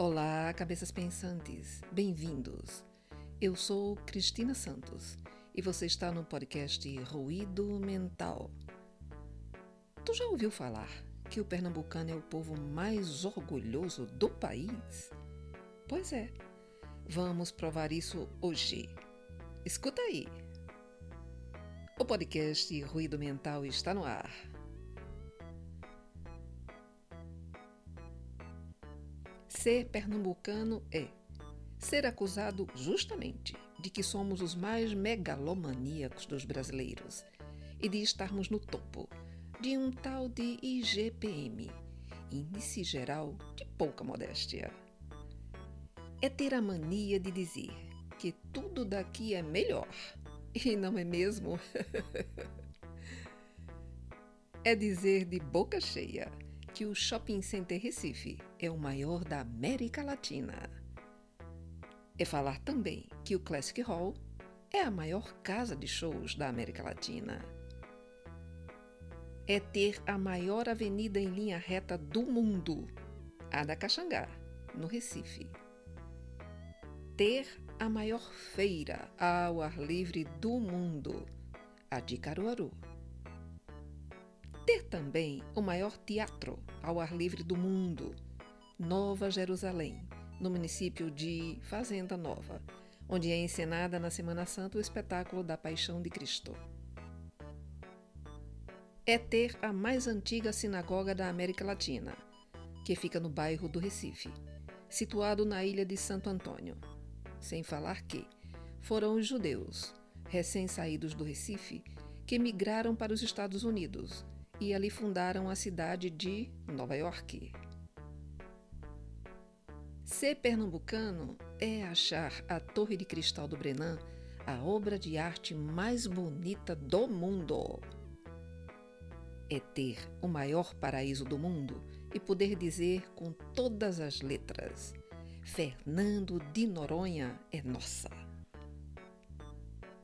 Olá, cabeças pensantes, bem-vindos. Eu sou Cristina Santos e você está no podcast Ruído Mental. Tu já ouviu falar que o pernambucano é o povo mais orgulhoso do país? Pois é, vamos provar isso hoje. Escuta aí. O podcast Ruído Mental está no ar. Ser pernambucano é ser acusado justamente de que somos os mais megalomaníacos dos brasileiros e de estarmos no topo de um tal de IGPM, Índice Geral de Pouca Modéstia. É ter a mania de dizer que tudo daqui é melhor, e não é mesmo? é dizer de boca cheia que o Shopping Center Recife é o maior da América Latina. É falar também que o Classic Hall é a maior casa de shows da América Latina. É ter a maior avenida em linha reta do mundo, a da Caxangá, no Recife. Ter a maior feira ao ar livre do mundo, a de Caruaru ter também o maior teatro ao ar livre do mundo, Nova Jerusalém, no município de Fazenda Nova, onde é encenada na Semana Santa o espetáculo da Paixão de Cristo. É ter a mais antiga sinagoga da América Latina, que fica no bairro do Recife, situado na ilha de Santo Antônio. Sem falar que foram os judeus, recém-saídos do Recife, que migraram para os Estados Unidos e ali fundaram a cidade de Nova York. Ser pernambucano é achar a Torre de Cristal do Brenan a obra de arte mais bonita do mundo. É ter o maior paraíso do mundo e poder dizer com todas as letras: Fernando de Noronha é nossa.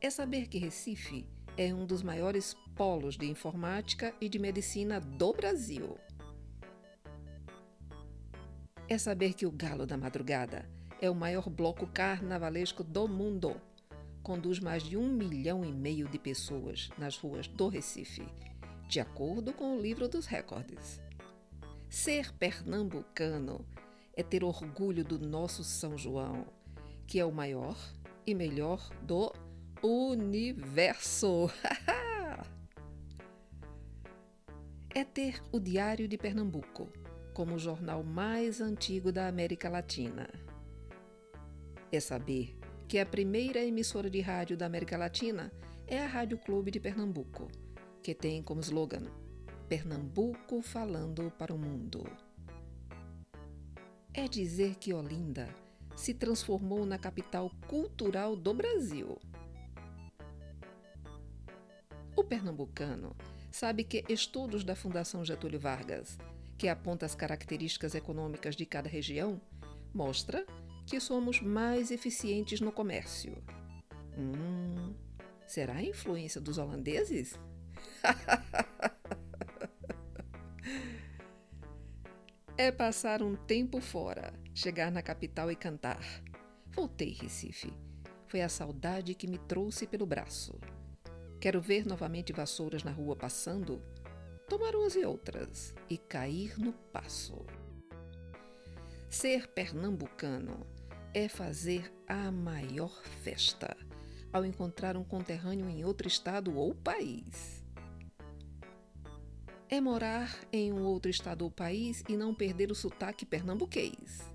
É saber que Recife é um dos maiores polos de informática e de medicina do Brasil. É saber que o Galo da Madrugada é o maior bloco carnavalesco do mundo. Conduz mais de um milhão e meio de pessoas nas ruas do Recife, de acordo com o livro dos recordes. Ser pernambucano é ter orgulho do nosso São João, que é o maior e melhor do universo. é ter o Diário de Pernambuco como o jornal mais antigo da América Latina. É saber que a primeira emissora de rádio da América Latina é a Rádio Clube de Pernambuco, que tem como slogan Pernambuco falando para o mundo. É dizer que Olinda se transformou na capital cultural do Brasil. O pernambucano sabe que estudos da Fundação Getúlio Vargas, que aponta as características econômicas de cada região, mostra que somos mais eficientes no comércio. Hum, será a influência dos holandeses? é passar um tempo fora, chegar na capital e cantar. Voltei, Recife. Foi a saudade que me trouxe pelo braço. Quero ver novamente vassouras na rua passando, tomar umas e outras e cair no passo. Ser pernambucano é fazer a maior festa ao encontrar um conterrâneo em outro estado ou país. É morar em um outro estado ou país e não perder o sotaque pernambuquês.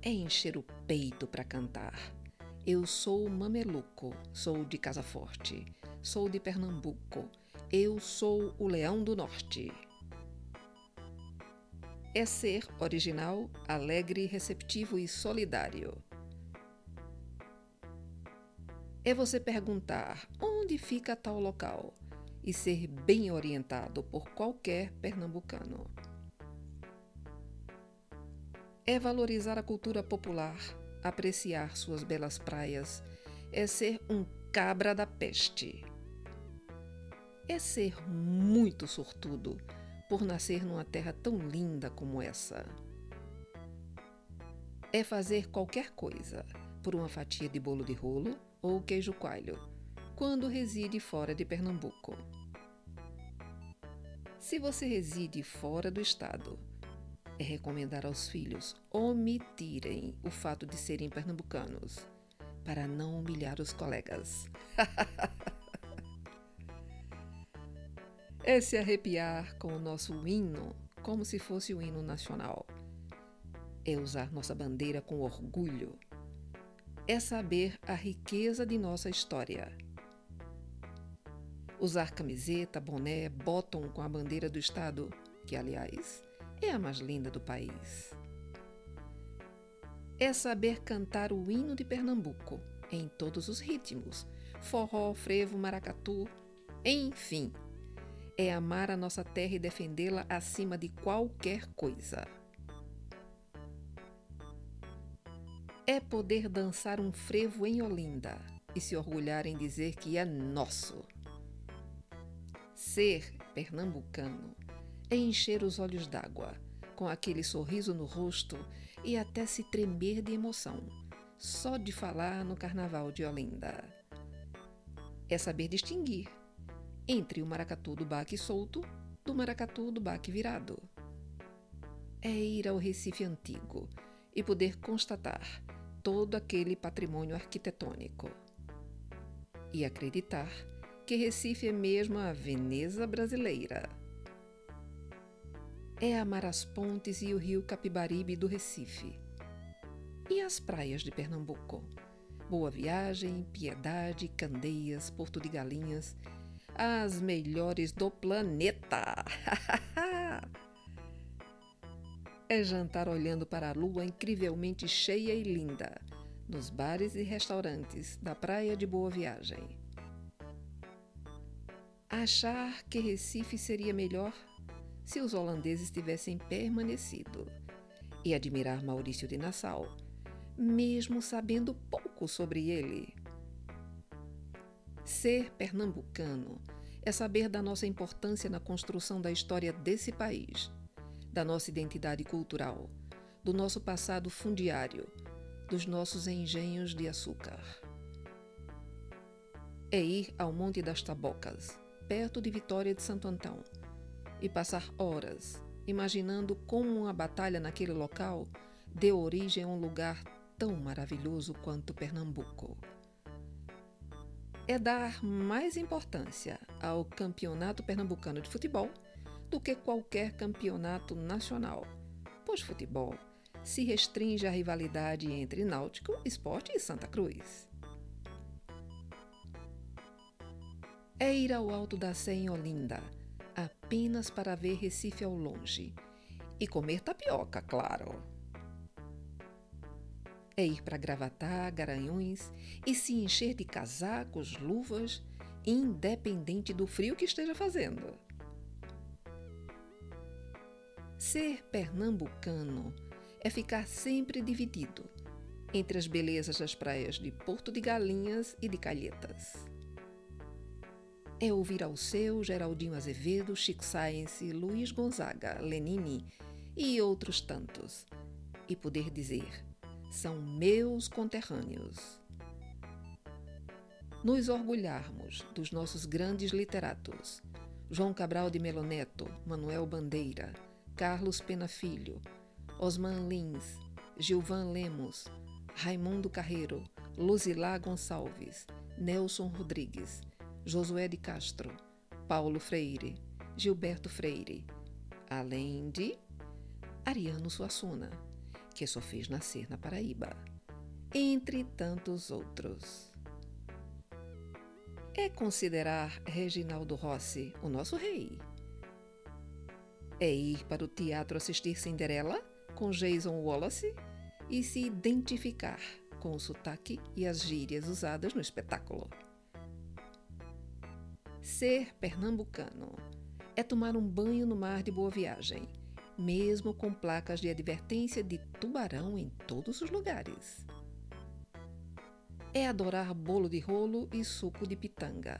É encher o peito para cantar eu sou mameluco, sou de Casa Forte, sou de Pernambuco, eu sou o Leão do Norte. É ser original, alegre, receptivo e solidário. É você perguntar onde fica tal local e ser bem orientado por qualquer pernambucano. É valorizar a cultura popular apreciar suas belas praias, é ser um cabra da peste. É ser muito sortudo por nascer numa terra tão linda como essa. é fazer qualquer coisa por uma fatia de bolo de rolo ou queijo coalho, quando reside fora de Pernambuco. Se você reside fora do estado, é recomendar aos filhos omitirem o fato de serem pernambucanos, para não humilhar os colegas. é se arrepiar com o nosso hino como se fosse o hino nacional. É usar nossa bandeira com orgulho. É saber a riqueza de nossa história. Usar camiseta, boné, bottom com a bandeira do Estado, que, aliás, é a mais linda do país. É saber cantar o hino de Pernambuco em todos os ritmos: forró, frevo, maracatu, enfim. É amar a nossa terra e defendê-la acima de qualquer coisa. É poder dançar um frevo em Olinda e se orgulhar em dizer que é nosso. Ser pernambucano é encher os olhos d'água, com aquele sorriso no rosto e até se tremer de emoção, só de falar no carnaval de Olinda. É saber distinguir entre o maracatu do baque solto do maracatu do baque virado. É ir ao Recife antigo e poder constatar todo aquele patrimônio arquitetônico. E acreditar que Recife é mesmo a Veneza brasileira é amar as pontes e o rio Capibaribe do Recife. E as praias de Pernambuco? Boa Viagem, Piedade, Candeias, Porto de Galinhas, as melhores do planeta! é jantar olhando para a lua incrivelmente cheia e linda, nos bares e restaurantes da praia de Boa Viagem. Achar que Recife seria melhor se os holandeses tivessem permanecido, e admirar Maurício de Nassau, mesmo sabendo pouco sobre ele. Ser pernambucano é saber da nossa importância na construção da história desse país, da nossa identidade cultural, do nosso passado fundiário, dos nossos engenhos de açúcar. É ir ao Monte das Tabocas, perto de Vitória de Santo Antão e passar horas imaginando como uma batalha naquele local deu origem a um lugar tão maravilhoso quanto Pernambuco. É dar mais importância ao Campeonato Pernambucano de Futebol do que qualquer campeonato nacional, pois futebol se restringe à rivalidade entre Náutico, Esporte e Santa Cruz. É ir ao Alto da Sé em Olinda apenas para ver Recife ao longe. E comer tapioca, claro. É ir para Gravatá, Garanhões e se encher de casacos, luvas, independente do frio que esteja fazendo. Ser pernambucano é ficar sempre dividido entre as belezas das praias de Porto de Galinhas e de Calhetas é ouvir ao seu Geraldinho Azevedo, Chico Science, Luiz Gonzaga, Lenine e outros tantos, e poder dizer: são meus conterrâneos. Nos orgulharmos dos nossos grandes literatos, João Cabral de Meloneto, Manuel Bandeira, Carlos Pena Filho, Osman Lins, Gilvan Lemos, Raimundo Carreiro, Luzilá Gonçalves, Nelson Rodrigues, Josué de Castro, Paulo Freire, Gilberto Freire, além de Ariano Suassuna, que só fez nascer na Paraíba, entre tantos outros. É considerar Reginaldo Rossi o nosso rei. É ir para o teatro assistir Cinderela com Jason Wallace e se identificar com o sotaque e as gírias usadas no espetáculo. Ser pernambucano é tomar um banho no mar de Boa Viagem, mesmo com placas de advertência de tubarão em todos os lugares. É adorar bolo de rolo e suco de pitanga.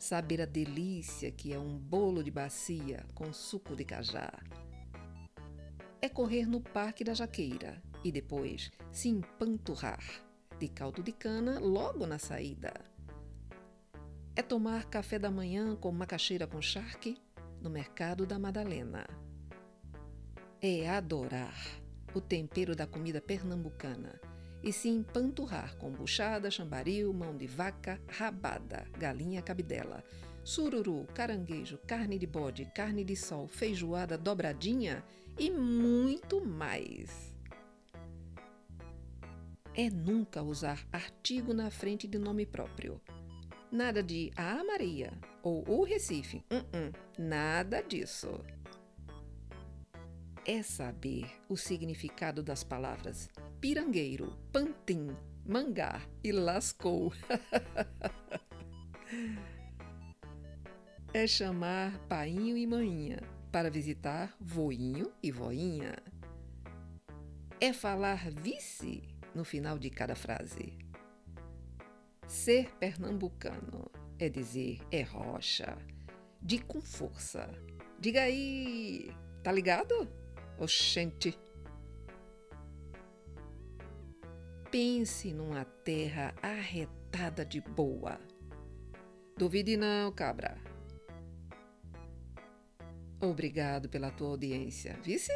Saber a delícia que é um bolo de bacia com suco de cajá. É correr no Parque da Jaqueira e depois se empanturrar de caldo de cana logo na saída. É tomar café da manhã com macaxeira com charque no mercado da Madalena. É adorar o tempero da comida pernambucana e se empanturrar com buchada, chambaril, mão de vaca, rabada, galinha cabidela, sururu, caranguejo, carne de bode, carne de sol, feijoada dobradinha e muito mais. É nunca usar artigo na frente de nome próprio. Nada de a Maria ou o Recife. Uh -uh, nada disso. É saber o significado das palavras pirangueiro, pantim, mangá e lascou. é chamar painho e maninha para visitar voinho e voinha. É falar vice no final de cada frase. Ser pernambucano é dizer é rocha, de com força. Diga aí, tá ligado? Oxente! Pense numa terra arretada de boa. Duvide não, cabra. Obrigado pela tua audiência. Vice?